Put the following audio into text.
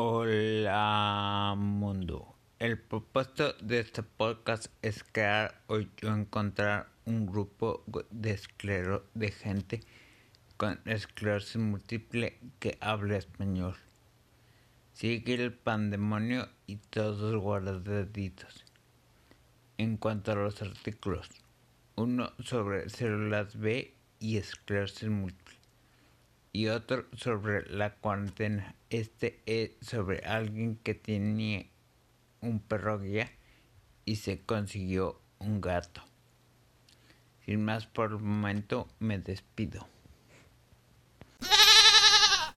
Hola mundo. El propósito de este podcast es crear o yo encontrar un grupo de esclero de gente con esclerosis múltiple que hable español. Sigue el pandemonio y todos guardaditos. En cuanto a los artículos, uno sobre células B y esclerosis múltiple y otro sobre la cuarentena. Este es sobre alguien que tenía un perro guía y se consiguió un gato. Sin más por el momento me despido.